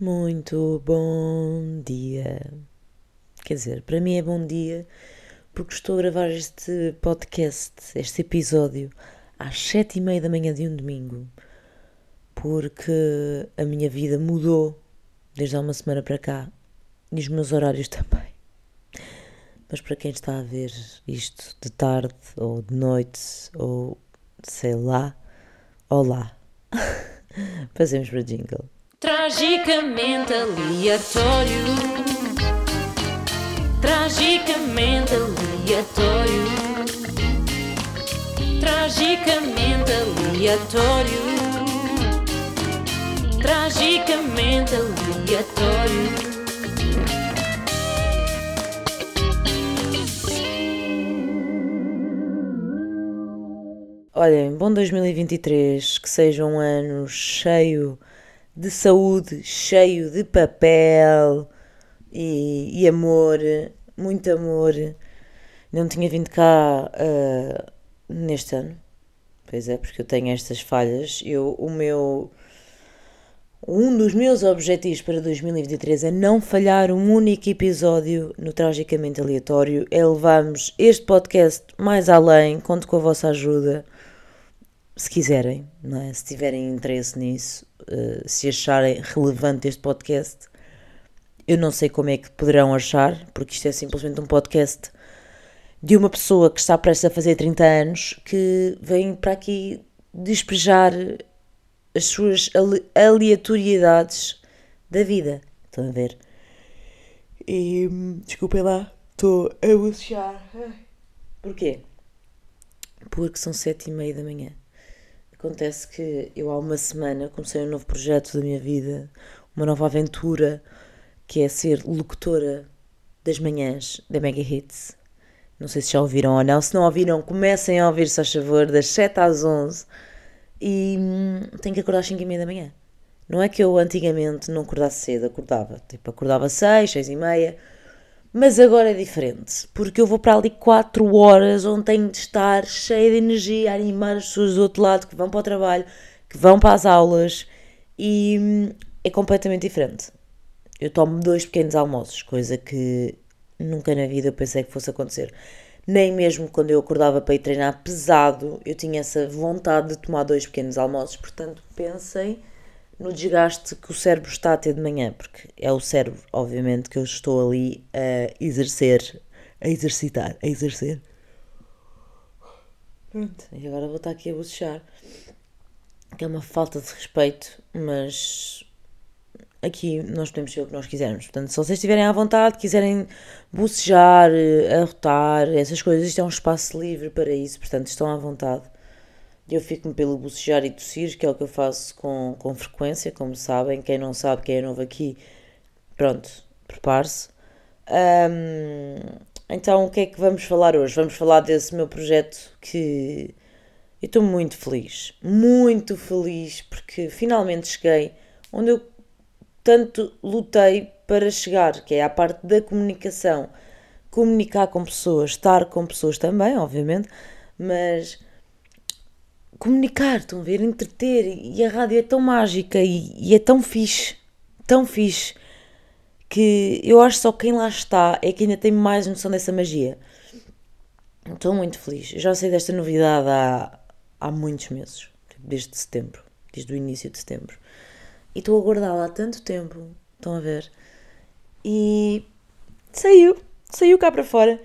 Muito bom dia. Quer dizer, para mim é bom dia porque estou a gravar este podcast, este episódio, às sete e meia da manhã de um domingo, porque a minha vida mudou desde há uma semana para cá e os meus horários também. Mas para quem está a ver isto de tarde ou de noite ou sei lá, olá. Passemos para jingle. Tragicamente aleatório. Tragicamente aleatório. Tragicamente aleatório. Tragicamente aleatório. Olhem, bom 2023, que seja um ano cheio de saúde, cheio de papel e, e amor, muito amor. Não tinha vindo cá uh, neste ano, pois é, porque eu tenho estas falhas. Eu, o meu. Um dos meus objetivos para 2023 é não falhar um único episódio no Tragicamente Aleatório, é levarmos este podcast mais além, conto com a vossa ajuda se quiserem, é? se tiverem interesse nisso, uh, se acharem relevante este podcast, eu não sei como é que poderão achar, porque isto é simplesmente um podcast de uma pessoa que está prestes a fazer 30 anos que vem para aqui despejar as suas aleatoriedades da vida. Estão a ver? E desculpem lá, estou a bocejar. Porquê? Porque são sete e meia da manhã. Acontece que eu há uma semana comecei um novo projeto da minha vida, uma nova aventura, que é ser locutora das manhãs da Mega Hits. Não sei se já ouviram ou não. Se não ouviram, comecem a ouvir, se faz favor, das 7 às 11. E hum, tenho que acordar às 5 e meia da manhã. Não é que eu antigamente não acordasse cedo, acordava. Tipo, acordava às 6, 6 e meia mas agora é diferente, porque eu vou para ali 4 horas onde tenho de estar cheia de energia, a animar as pessoas do outro lado que vão para o trabalho, que vão para as aulas e hum, é completamente diferente. Eu tomo dois pequenos almoços, coisa que nunca na vida eu pensei que fosse acontecer. Nem mesmo quando eu acordava para ir treinar pesado, eu tinha essa vontade de tomar dois pequenos almoços, portanto pensem no desgaste que o cérebro está a ter de manhã, porque é o cérebro, obviamente, que eu estou ali a exercer, a exercitar, a exercer. Pronto, e agora vou estar aqui a bocejar. Que é uma falta de respeito, mas aqui nós podemos ser o que nós quisermos. Portanto, se vocês estiverem à vontade, quiserem bocejar, arrotar, essas coisas, isto é um espaço livre para isso, portanto, estão à vontade. Eu fico-me pelo bocejar e tossir, que é o que eu faço com, com frequência, como sabem. Quem não sabe, quem é novo aqui, pronto, prepare-se. Um, então, o que é que vamos falar hoje? Vamos falar desse meu projeto que eu estou muito feliz, muito feliz, porque finalmente cheguei onde eu tanto lutei para chegar, que é a parte da comunicação. Comunicar com pessoas, estar com pessoas também, obviamente, mas comunicar, estão a ver? Entreter. E a rádio é tão mágica e, e é tão fixe, tão fixe, que eu acho só quem lá está é que ainda tem mais noção dessa magia. Estou muito feliz. Eu já sei desta novidade há, há muitos meses, tipo, desde setembro, desde o início de setembro. E estou a guardá-la há tanto tempo, estão a ver? E saiu, saiu cá para fora.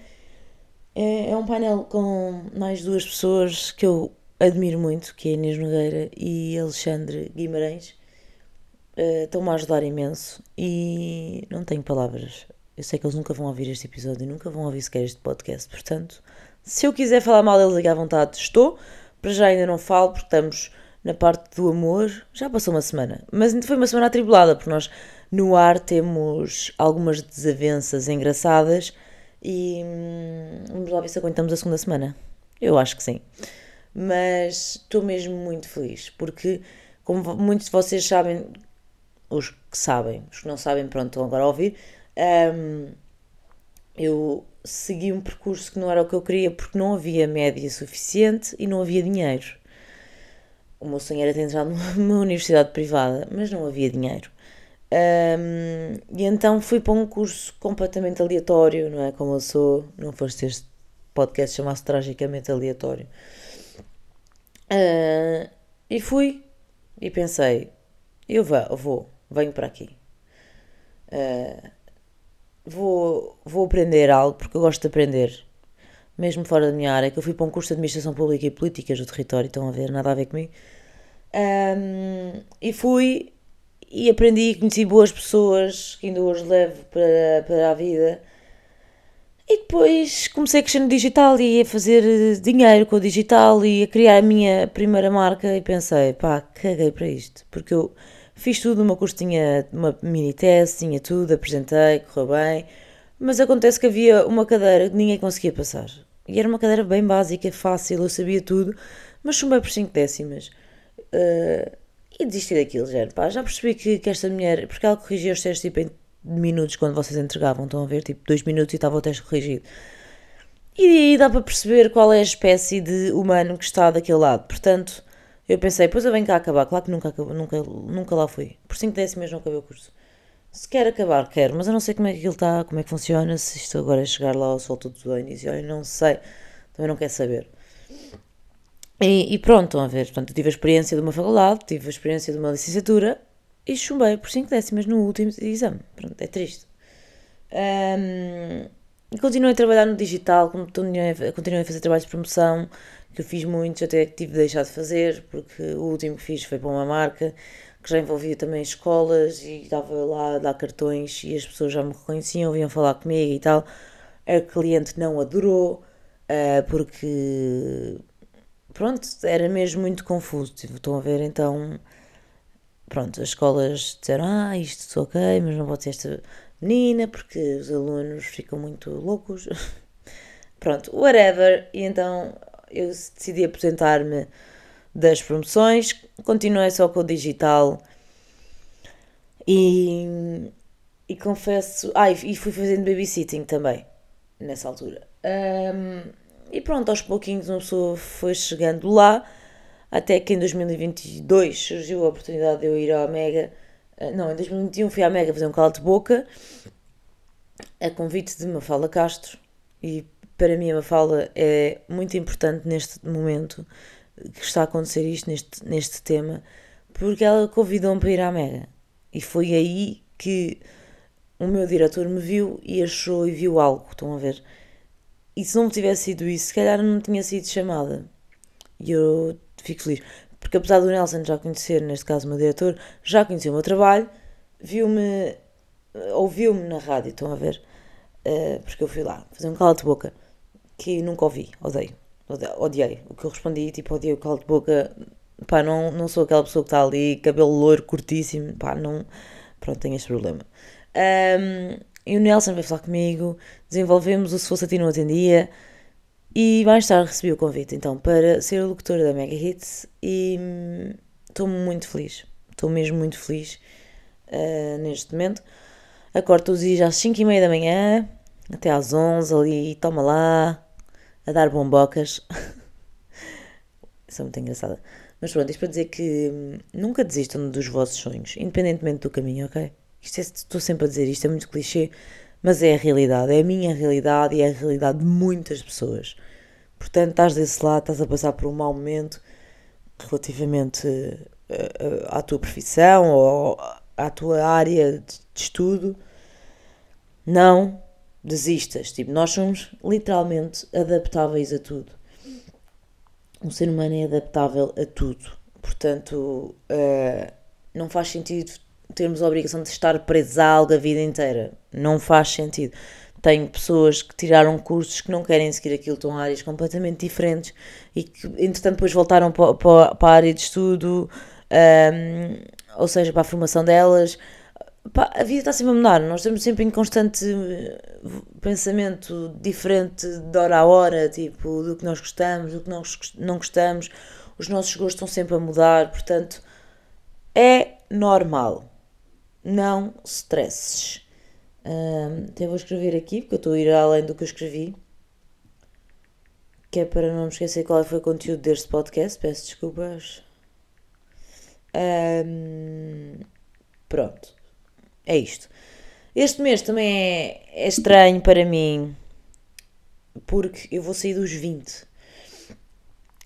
É, é um painel com mais duas pessoas que eu admiro muito, que é Inês Nogueira e Alexandre Guimarães, uh, estão-me a ajudar imenso e não tenho palavras. Eu sei que eles nunca vão ouvir este episódio e nunca vão ouvir sequer este podcast, portanto, se eu quiser falar mal deles aqui à vontade, estou. Para já ainda não falo, porque estamos na parte do amor. Já passou uma semana, mas foi uma semana atribulada, porque nós no ar temos algumas desavenças engraçadas e hum, vamos lá ver se aguentamos a segunda semana. Eu acho que sim mas estou mesmo muito feliz porque, como muitos de vocês sabem, os que sabem, os que não sabem, pronto, estão agora a ouvir, um, eu segui um percurso que não era o que eu queria porque não havia média suficiente e não havia dinheiro. O meu sonho era ter entrado numa universidade privada, mas não havia dinheiro. Um, e então fui para um curso completamente aleatório, não é? Como eu sou, não foste este podcast chamasse tragicamente aleatório. Uh, e fui e pensei, eu vou, vou venho para aqui. Uh, vou, vou aprender algo porque eu gosto de aprender, mesmo fora da minha área, que eu fui para um curso de Administração Pública e Políticas do Território, estão a ver, nada a ver comigo. Um, e fui e aprendi e conheci boas pessoas que ainda hoje levo para, para a vida. E depois comecei a crescer no digital e a fazer dinheiro com o digital e a criar a minha primeira marca e pensei, pá, caguei para isto. Porque eu fiz tudo, meu curso tinha uma mini teste, tinha tudo, apresentei, correu bem, mas acontece que havia uma cadeira que ninguém conseguia passar. E era uma cadeira bem básica, fácil, eu sabia tudo, mas chumbei por 5 décimas. Uh, e desisti daquilo, já, pá, já percebi que, que esta mulher, porque ela corrigia os testes tipo em minutos quando vocês entregavam, estão a ver, tipo 2 minutos e estava o teste corrigido. E, e dá para perceber qual é a espécie de humano que está daquele lado. Portanto, eu pensei, pois eu venho cá acabar. Claro que nunca, nunca, nunca lá fui. Por 5 décimas não acabei o curso. Se quer acabar, quero, mas eu não sei como é que aquilo está, como é que funciona, se isto agora é chegar lá ao sol todo do início, eu não sei, também não quero saber. E, e, pronto, estão a ver, portanto, eu tive a experiência de uma faculdade, tive a experiência de uma licenciatura e chumbei por 5 décimas no último exame. Pronto, é triste. Um, continuei a trabalhar no digital, continuei, a fazer trabalhos de promoção, que eu fiz muitos, até que tive de deixar de fazer, porque o último que fiz foi para uma marca que já envolvia também escolas e estava lá a dar cartões e as pessoas já me reconheciam, vinham falar comigo e tal. A cliente não adorou, uh, porque pronto, era mesmo muito confuso. Estão a ver, então pronto, as escolas disseram, ah, isto ok, mas não pode ser esta menina, porque os alunos ficam muito loucos. pronto, whatever. E então eu decidi apresentar-me das promoções, continuei só com o digital e, e confesso. Ah, e fui fazendo babysitting também, nessa altura. Um, e pronto, aos pouquinhos uma pessoa foi chegando lá, até que em 2022 surgiu a oportunidade de eu ir à Mega. Ah, não, em 2021 fui à Mega fazer um calo de boca, a convite de Mafalda Castro, e para mim a Mafalda é muito importante neste momento que está a acontecer isto, neste, neste tema, porque ela convidou-me para ir à Mega. E foi aí que o meu diretor me viu e achou e viu algo, estão a ver? E se não tivesse sido isso, se calhar não tinha sido chamada. E eu fico feliz. Porque apesar do Nelson já conhecer, neste caso o meu diretor, já conhecia o meu trabalho, viu-me, ouviu-me na rádio, estão a ver? Uh, porque eu fui lá fazer um cala de boca que nunca ouvi, odeio, odiei. O que eu respondi, tipo, odiei o calo de boca, pá, não, não sou aquela pessoa que está ali, cabelo loiro, curtíssimo, pá, não, pronto, tenho este problema. Um, e o Nelson veio falar comigo, desenvolvemos o Se Fosse a Ti Não Atendia e mais tarde recebi o convite então para ser locutora da Mega Hits e estou muito feliz, estou mesmo muito feliz uh, neste momento. Acordo todos os dias às 5 e meia da manhã, até às 11 ali, toma lá, a dar bombocas. Isso é muito engraçada. Mas pronto, isto para dizer que hum, nunca desistam dos vossos sonhos, independentemente do caminho, ok? Isto é, estou sempre a dizer isto, é muito clichê, mas é a realidade, é a minha realidade e é a realidade de muitas pessoas. Portanto, estás desse lado, estás a passar por um mau momento relativamente eh, eh, à tua profissão ou à tua área de estudo. Não desistas. Tipo, nós somos literalmente adaptáveis a tudo. O ser humano é adaptável a tudo. Portanto, uh, não faz sentido termos a obrigação de estar presos a algo a vida inteira. Não faz sentido. Tenho pessoas que tiraram cursos que não querem seguir aquilo, estão áreas completamente diferentes e que, entretanto, depois voltaram para, para, a área de estudo, um, ou seja, para a formação delas. A vida está sempre a mudar, nós estamos sempre em constante pensamento diferente de hora a hora, tipo, do que nós gostamos, do que nós não gostamos, os nossos gostos estão sempre a mudar, portanto, é normal não stresses. Até vou escrever aqui, porque eu estou a ir além do que eu escrevi. Que é para não me esquecer qual foi o conteúdo deste podcast. Peço desculpas. Um, pronto. é isto. Este mês também é, é estranho para mim porque eu vou sair dos 20.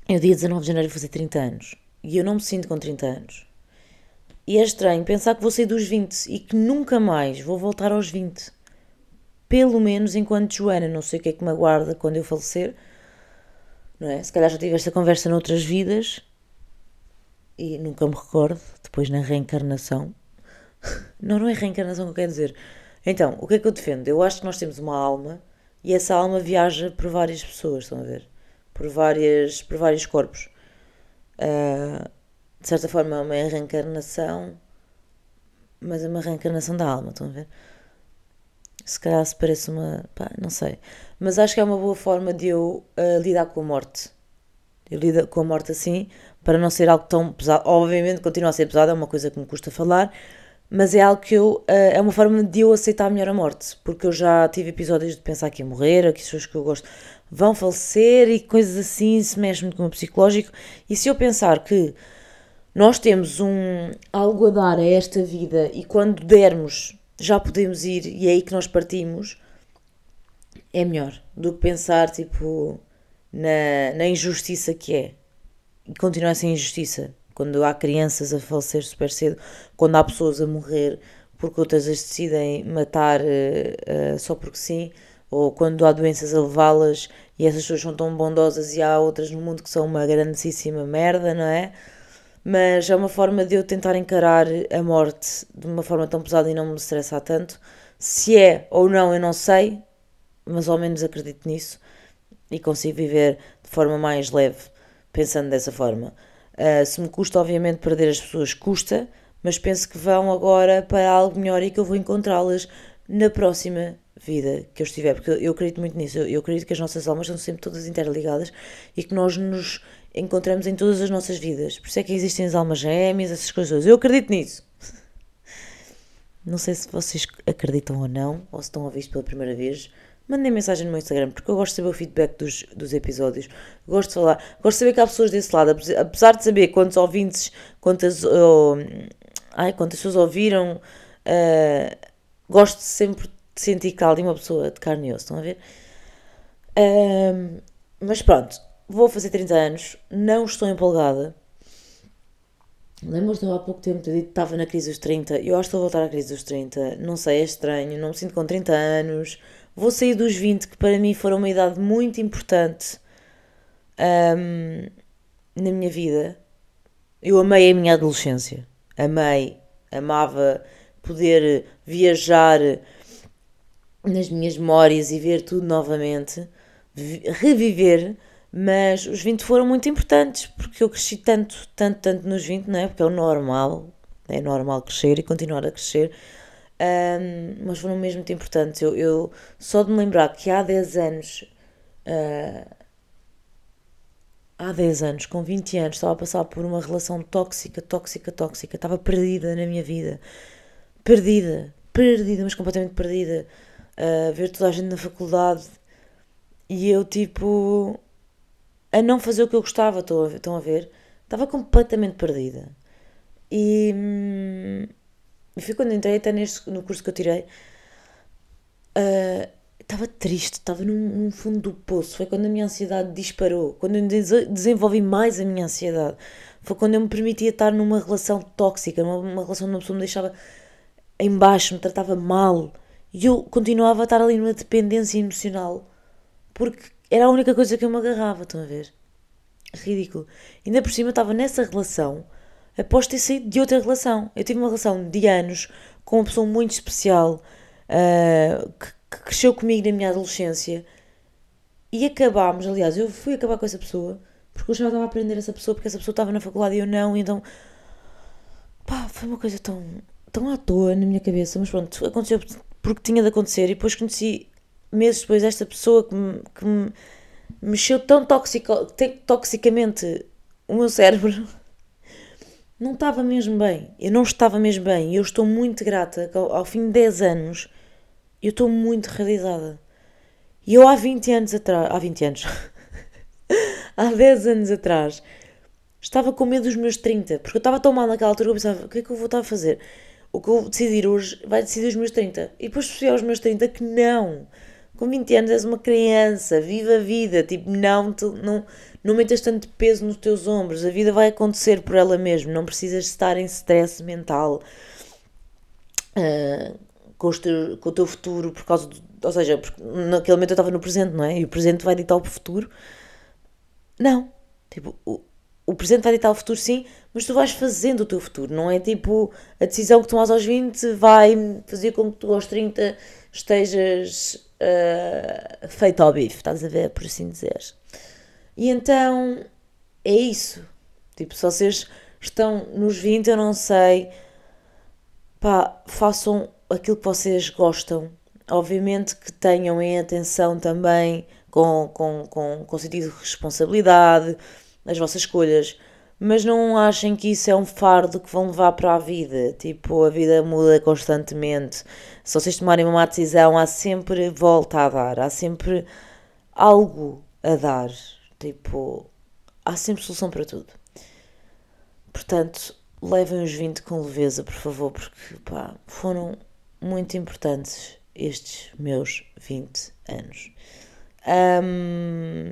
Eu, dia 19 de janeiro, vou fazer 30 anos. E eu não me sinto com 30 anos. E é estranho pensar que vou sair dos 20 e que nunca mais vou voltar aos 20. Pelo menos enquanto Joana. Não sei o que é que me aguarda quando eu falecer. Não é? Se calhar já tive esta conversa noutras vidas e nunca me recordo. Depois na reencarnação. Não, não é reencarnação que eu quero dizer. Então, o que é que eu defendo? Eu acho que nós temos uma alma e essa alma viaja por várias pessoas, estão a ver? Por, várias, por vários corpos. Uh, de certa forma é uma reencarnação, mas é uma reencarnação da alma, estão a ver? Se calhar se parece uma. pá, não sei. Mas acho que é uma boa forma de eu uh, lidar com a morte. Eu lido com a morte assim, para não ser algo tão pesado. Obviamente continua a ser pesado, é uma coisa que me custa falar, mas é algo que eu. Uh, é uma forma de eu aceitar melhor a morte, porque eu já tive episódios de pensar que ia morrer, que as pessoas que eu gosto vão falecer e coisas assim, isso mexe muito com o psicológico. E se eu pensar que nós temos um algo a dar a esta vida e quando dermos já podemos ir e é aí que nós partimos, é melhor do que pensar tipo na, na injustiça que é. E continuar a ser injustiça quando há crianças a falecer super cedo, quando há pessoas a morrer porque outras as decidem matar uh, só porque sim, ou quando há doenças a levá-las e essas pessoas são tão bondosas e há outras no mundo que são uma grandíssima merda, não é? Mas é uma forma de eu tentar encarar a morte de uma forma tão pesada e não me estressar tanto. Se é ou não, eu não sei, mas ao menos acredito nisso e consigo viver de forma mais leve, pensando dessa forma. Uh, se me custa, obviamente, perder as pessoas, custa, mas penso que vão agora para algo melhor e que eu vou encontrá-las na próxima vida que eu estiver, porque eu, acredito muito nisso. Eu, eu, acredito que as nossas almas são sempre todas interligadas e que nós nos encontramos em todas as nossas vidas. Por isso é que existem as almas gêmeas, essas coisas. Eu acredito nisso. Não sei se vocês acreditam ou não, ou se estão a ouvir isto pela primeira vez, mandem mensagem no meu Instagram, porque eu gosto de saber o feedback dos, dos episódios. Gosto de falar, gosto de saber que há pessoas desse lado, apesar de saber quantos ouvintes, quantas, oh, ai, quantas pessoas ouviram, uh, gosto sempre de sentir que há ali uma pessoa de carne e osso, estão a ver? Uh, mas pronto, vou fazer 30 anos, não estou empolgada. Lembro-me há pouco tempo ter dito que estava na crise dos 30. Eu acho que estou a voltar à crise dos 30. Não sei, é estranho. Não me sinto com 30 anos. Vou sair dos 20, que para mim foram uma idade muito importante um, na minha vida. Eu amei a minha adolescência. Amei, amava poder viajar nas minhas memórias e ver tudo novamente, reviver, mas os 20 foram muito importantes porque eu cresci tanto, tanto, tanto nos 20, não é? Porque é o normal, é normal crescer e continuar a crescer um, mas foram mesmo muito importantes. Eu, eu, só de me lembrar que há 10 anos, uh, há 10 anos, com 20 anos, estava a passar por uma relação tóxica, tóxica, tóxica, estava perdida na minha vida, perdida, perdida, mas completamente perdida. Uh, ver toda a gente na faculdade e eu, tipo, a não fazer o que eu gostava, estão a ver? Estava completamente perdida. E. Hum, foi quando entrei até neste, no curso que eu tirei. Uh, estava triste, estava num, num, fundo do poço. Foi quando a minha ansiedade disparou, quando eu desenvolvi mais a minha ansiedade. Foi quando eu me permitia estar numa relação tóxica, numa, numa relação onde uma pessoa me deixava em baixo, me tratava mal. E eu continuava a estar ali numa dependência emocional, porque era a única coisa que eu me agarrava, estão a ver? Ridículo. Ainda por cima eu estava nessa relação após ter saído de outra relação. Eu tive uma relação de anos com uma pessoa muito especial uh, que, que, cresceu comigo na minha adolescência e acabámos. Aliás, eu fui acabar com essa pessoa porque eu já estava a aprender essa pessoa porque essa pessoa estava na faculdade e eu não, e então pá, foi uma coisa tão, tão à toa na minha cabeça. Mas pronto, aconteceu porque tinha de acontecer e depois conheci meses depois esta pessoa que me, que me mexeu tão toxico, toxicamente o meu cérebro não estava mesmo bem. Eu não estava mesmo bem. E eu estou muito grata ao, ao fim de 10 anos, eu estou muito realizada. E eu há 20 anos atrás. Há 20 anos. há 10 anos atrás. Estava com medo dos meus 30. Porque eu estava tão mal naquela altura que eu pensava: o que é que eu vou estar a fazer? o que eu vou decidir hoje vai decidir os meus 30. E depois percebi aos meus 30 que não. Com 20 anos és uma criança, viva a vida, tipo, não, te, não, não metas tanto peso nos teus ombros, a vida vai acontecer por ela mesma, não precisas estar em stress mental uh, com, teu, com, o teu futuro, por causa, do, ou seja, naquele momento eu estava no presente, não é? E o presente vai ditar o futuro. Não, tipo, o, o presente vai ditar o futuro sim, mas tu vais fazendo o teu futuro, não é tipo a decisão que tomas aos 20 vai fazer com que tu aos 30 estejas uh, feito ao bife, estás a ver, por assim dizer. E então é isso. Tipo, se vocês estão nos 20, eu não sei, pá, façam aquilo que vocês gostam. Obviamente que tenham em atenção também com, com, com, com sentido de responsabilidade as vossas escolhas, mas não achem que isso é um fardo que vão levar para a vida. Tipo, a vida muda constantemente. Se vocês tomarem uma má decisão, há sempre volta a dar, há sempre algo a dar. Tipo, há sempre solução para tudo. Portanto, levem os 20 com leveza, por favor, porque pá, foram muito importantes estes meus 20 anos. Um,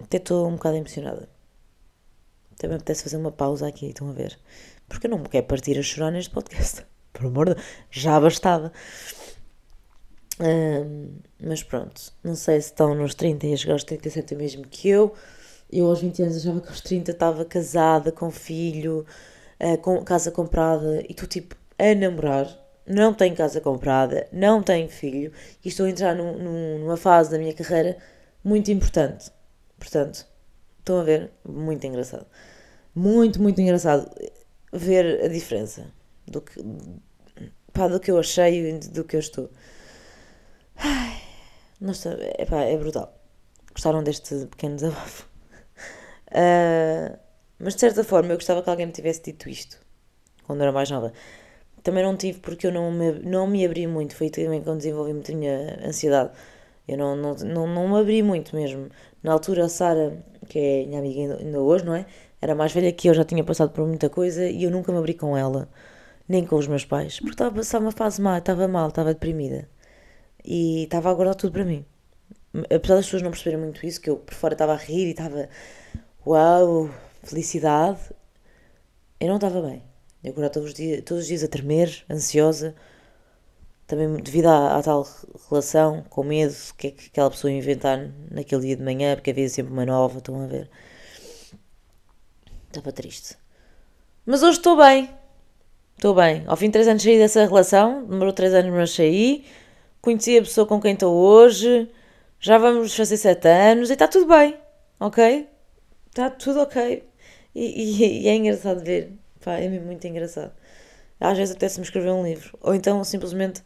até estou um bocado emocionada. Também apetece fazer uma pausa aqui, estão a ver? Porque eu não me quero partir a chorar neste podcast. Por amor de já bastava. Um, mas pronto, não sei se estão nos 30 e a chegar aos 37 o mesmo que eu. Eu aos 20 anos achava que aos 30 estava casada, com filho, uh, com casa comprada e estou tipo a namorar. Não tenho casa comprada, não tenho filho e estou a entrar num, num, numa fase da minha carreira muito importante. Portanto, estão a ver? Muito engraçado. Muito, muito engraçado ver a diferença do que, pá, do que eu achei e do que eu estou. Ai, nossa, é, pá, é brutal. Gostaram deste pequeno desabafo? Uh, mas de certa forma eu gostava que alguém me tivesse dito isto quando era mais nova. Também não tive porque eu não me, não me abri muito. Foi também quando desenvolvi muito a minha ansiedade. Eu não, não, não, não me abri muito mesmo. Na altura, a Sara, que é minha amiga ainda hoje, não é? Era mais velha que eu, já tinha passado por muita coisa e eu nunca me abri com ela, nem com os meus pais, porque estava a passar uma fase má, estava mal, estava deprimida e estava a guardar tudo para mim. Apesar das pessoas não perceberem muito isso, que eu por fora estava a rir e estava uau, felicidade, eu não estava bem. Eu agora todos os dias, todos os dias a tremer, ansiosa, também devido à, à, tal relação, com medo, o que é que aquela pessoa inventar naquele dia de manhã, porque havia sempre uma nova, estão a ver. Estava triste. Mas hoje estou bem. Estou bem. Ao fim de 3 anos saí dessa relação, demorou 3 anos mas saí, conheci a pessoa com quem estou hoje, já vamos fazer 7 anos e está tudo bem, ok? Está tudo ok. E, e, e é engraçado ver, pá, é mesmo muito engraçado. Às vezes até se me escrever um livro. Ou então simplesmente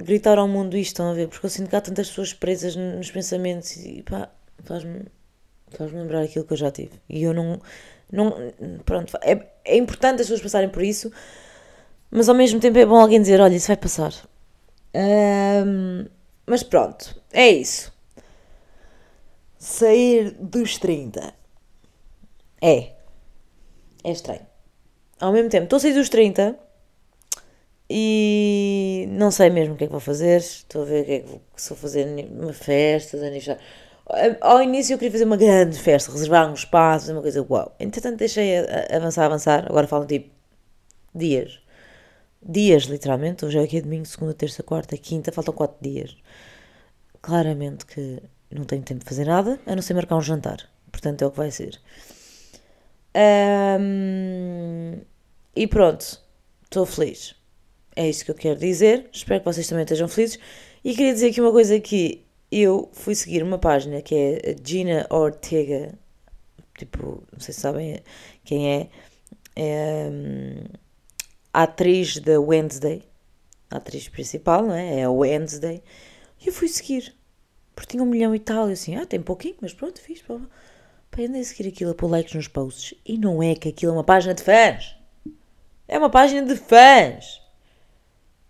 gritar ao mundo isto, estão a ver? Porque eu sinto que há tantas pessoas presas nos pensamentos e pá, faz-me faz lembrar aquilo que eu já tive. E eu não. não pronto, é, é importante as pessoas passarem por isso, mas ao mesmo tempo é bom alguém dizer: olha, isso vai passar. Um, mas pronto, é isso. Sair dos 30. É. É estranho ao mesmo tempo, estou a sair dos 30 e não sei mesmo o que é que vou fazer. Estou a ver o que é que vou, se vou fazer uma festa aniversário. Ao início eu queria fazer uma grande festa, reservar um espaço, uma coisa uau. Entretanto deixei avançar, avançar. Agora falam tipo dias. Dias, literalmente. Hoje é aqui domingo, segunda, terça, quarta, quinta. Faltam quatro dias. Claramente que não tenho tempo de fazer nada, a não ser marcar um jantar. Portanto é o que vai ser. Um, e pronto, estou feliz. É isso que eu quero dizer. Espero que vocês também estejam felizes. E queria dizer aqui uma coisa que eu fui seguir uma página que é Gina Ortega. Tipo, não sei se sabem quem é. É um, a atriz da Wednesday. A atriz principal, não é? É a Wednesday. E eu fui seguir. Porque tinha um milhão e tal. E assim, ah, tem pouquinho, mas pronto, fiz. Pá, andei a seguir aquilo a pôr likes nos posts. E não é que aquilo é uma página de fãs. É uma página de fãs.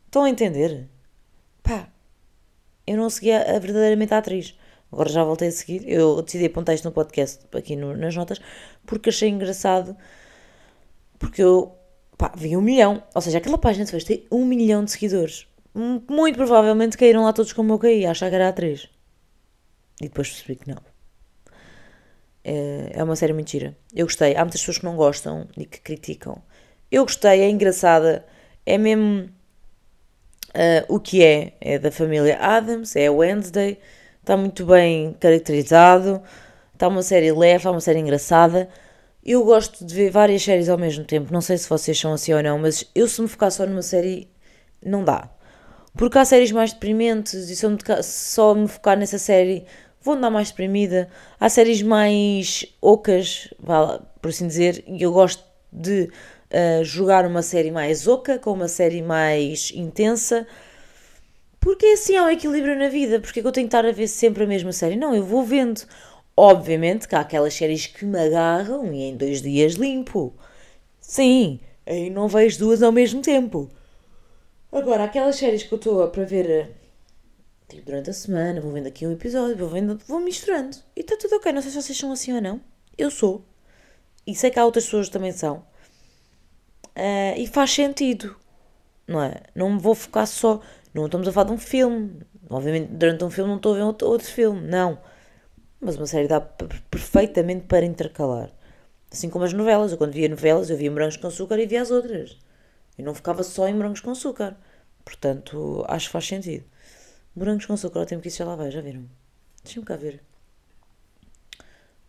Estão a entender? Pá, eu não seguia a, verdadeiramente a atriz. Agora já voltei a seguir. Eu decidi apontar isto no podcast, aqui no, nas notas, porque achei engraçado. Porque eu pá, vi um milhão. Ou seja, aquela página de festa tem um milhão de seguidores. Muito provavelmente caíram lá todos como eu caí, a achar que era a 3. E depois percebi que não. É, é uma série muito gira. Eu gostei. Há muitas pessoas que não gostam e que criticam. Eu gostei, é engraçada. É mesmo ah, o que é. É da família Adams, é Wednesday. Está muito bem caracterizado. Está uma série leve, está uma série engraçada. Eu gosto de ver várias séries ao mesmo tempo. Não sei se vocês são assim ou não, mas eu se me focar só numa série, não dá. Porque há séries mais deprimentes e se eu me só me focar nessa série, vou andar mais deprimida. Há séries mais ocas, por assim dizer, e eu gosto de ah, jogar uma série mais oca com uma série mais intensa. Porque assim há um equilíbrio na vida. Porque é que eu tenho que estar a ver sempre a mesma série? Não, eu vou vendo. Obviamente que há aquelas séries que me agarram e em dois dias limpo. Sim, aí não vejo duas ao mesmo tempo. Agora, aquelas séries que eu estou para ver eh, tipo, durante a semana, vou vendo aqui um episódio, vou vendo, vou misturando. E está tudo ok. Não sei se vocês são assim ou não. Eu sou. E sei que há outras pessoas que também são. Ah, e faz sentido. Não é? Não me vou focar só. Não estamos a falar de um filme. Obviamente, durante um filme não estou a ver outro, outro filme. Não. Mas uma série dá per- perfeitamente para intercalar. Assim como as novelas. Eu quando via novelas, eu via morangos com açúcar e via as outras. Eu não ficava só em morangos com açúcar. Portanto, acho que faz sentido. Morangos com açúcar, ao tempo que isso já lá vai, já viram? Deixa-me cá ver.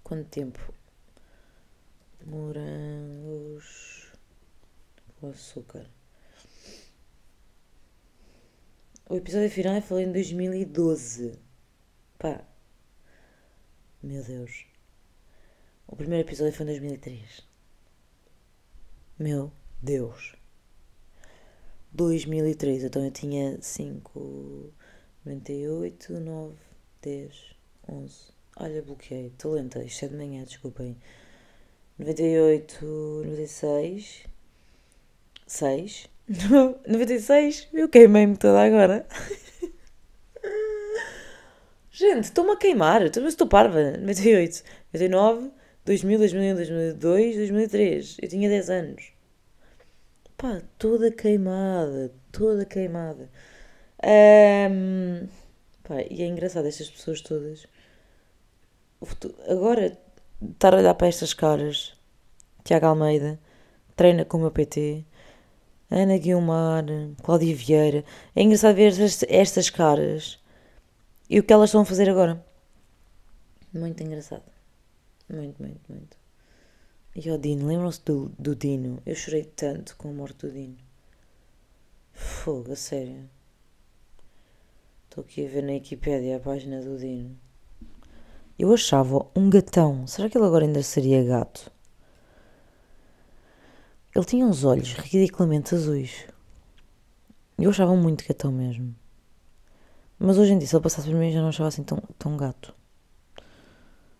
Quanto tempo? Morangos com açúcar. O episódio final foi em 2012. Pá. Meu Deus. O primeiro episódio foi em 2003. Meu Deus. 2003. Então eu tinha 5, 98, 9, 10, 11. Olha, bloqueei. Estou lenta. Isto é de manhã, desculpem. 98, 96. 6. 96. Eu queimei-me toda agora. Gente, estou-me a queimar. Estou- mas Estou parva. 98, 99, 2000, 2001, 2002, 2003. Eu tinha 10 anos. Pá, toda queimada. Toda queimada. Ahm, pá, e é engraçado estas pessoas todas. Agora, estar a olhar para estas caras. Tiago Almeida, treina com o meu PT. Ana Guilmar, Cláudia Vieira. É engraçado ver estas, caras e o que elas estão a fazer agora. Muito engraçado. Muito, muito, muito. E o Dino, lembram-se do, do Dino? Eu chorei tanto com a morte do Dino. Fogo, a sério. Estou aqui a ver na Wikipédia a página do Dino. Eu achava um gatão. Será que ele agora ainda seria gato? Ele tinha uns olhos ridiculamente azuis. Eu achava muito gatão mesmo. Mas hoje em dia, se ele passasse por mim, já não achava assim tão, tão gato.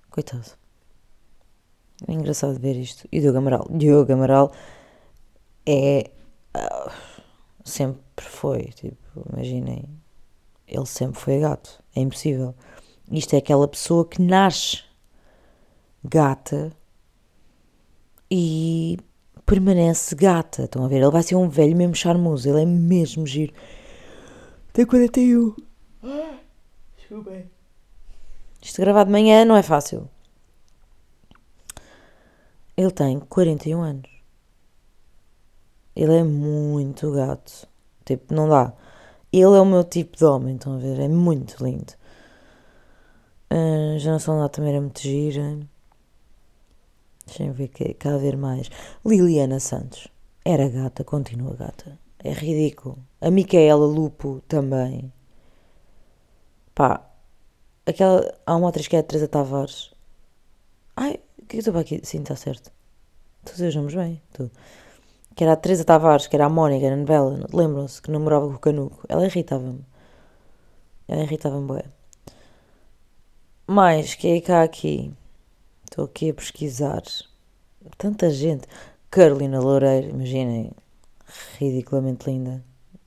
Coitado. É engraçado ver isto. E Diogo Amaral. Diogo Amaral é. ah, sempre foi. Tipo, imaginem. Ele sempre foi gato. É impossível. Isto é aquela pessoa que nasce gata e permanece gata. Estão a ver? Ele vai ser um velho mesmo charmoso. Ele é mesmo giro. Tem 41. Desculpem. Isto gravado de manhã não é fácil. Ele tem 41 anos. Ele é muito gato. Tipo, não dá. Ele é o meu tipo de homem, estão a ver? É muito lindo. A geração lá também era muito gira. Deixem ver que cada vez mais. Liliana Santos. Era gata, continua gata. É ridículo. A Micaela Lupo também. Pá. Aquela. Há uma atriz que é a Teresa Tavares. Ai, o que é eu estou aqui? Sim, está certo. Estou a dizer os nomes bem. Estou. Que era a Teresa Tavares, que era a Mónica na novela. Lembram-se que namorava com o Canuco. Ela irritava-me. Ela irritava-me bué. Mais, que é cá aqui? Estou aqui a pesquisar. Tanta gente. Carolina Loureiro, imaginem. Ridiculamente linda.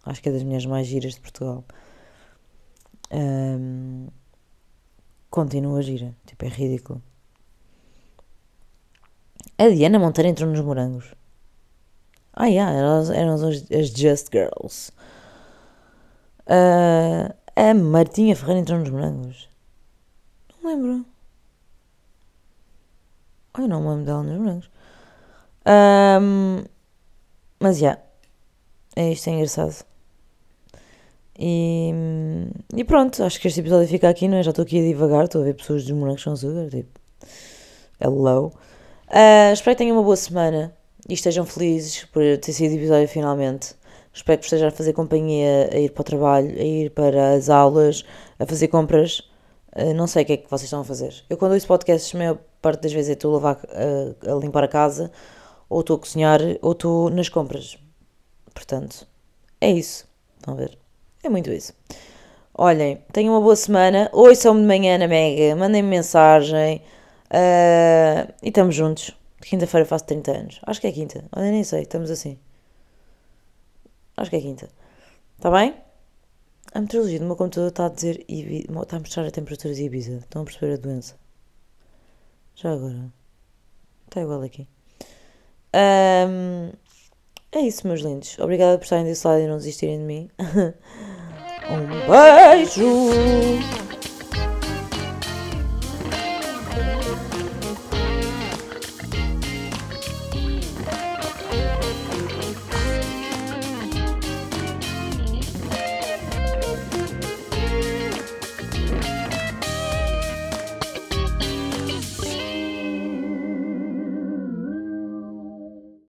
Acho que é das mulheres mais giras de Portugal. Ahm, continua gira. Tipo, é ridículo. A Diana Monteiro entrou nos morangos. Ah, yeah, eram, eram as, Just Girls. Ah, a Martinha Ferreira entrou nos morangos. Não lembro. Ai, não me lembro dela nos morangos. Ahm, mas já. Yeah, é isto, é engraçado. E, e pronto, acho que este episódio fica aqui, não é? Já estou aqui a divagar, estou a ver pessoas dos morangos com açúcar, tipo, hello. Uh, espero que tenham uma boa semana e estejam felizes por ter sido episódio finalmente. Espero que estejam a fazer companhia, a ir para o trabalho, a ir para as aulas, a fazer compras. Uh, não sei o que é que vocês estão a fazer. Eu quando ouço podcasts, maior parte das vezes estou a, lavar, a, a limpar a casa, ou estou a cozinhar, ou estou nas compras. Portanto, é isso. Vão ver. É muito isso. Olhem, tenham uma boa semana. Ouçam-me de manhã na Mega. Mandem-me mensagem. Uh, e estamos juntos. Quinta-feira faço 30 anos. Acho que é quinta. Olha, nem sei. Estamos assim. Acho que é quinta. Está bem? A meteorologia do meu computador está a dizer. Está a mostrar a temperatura de Ibiza. Estão a perceber a doença. Já agora. Está igual aqui. Um, é isso, meus lindos. Obrigada por estarem desse lado e não desistirem de mim. um beijo!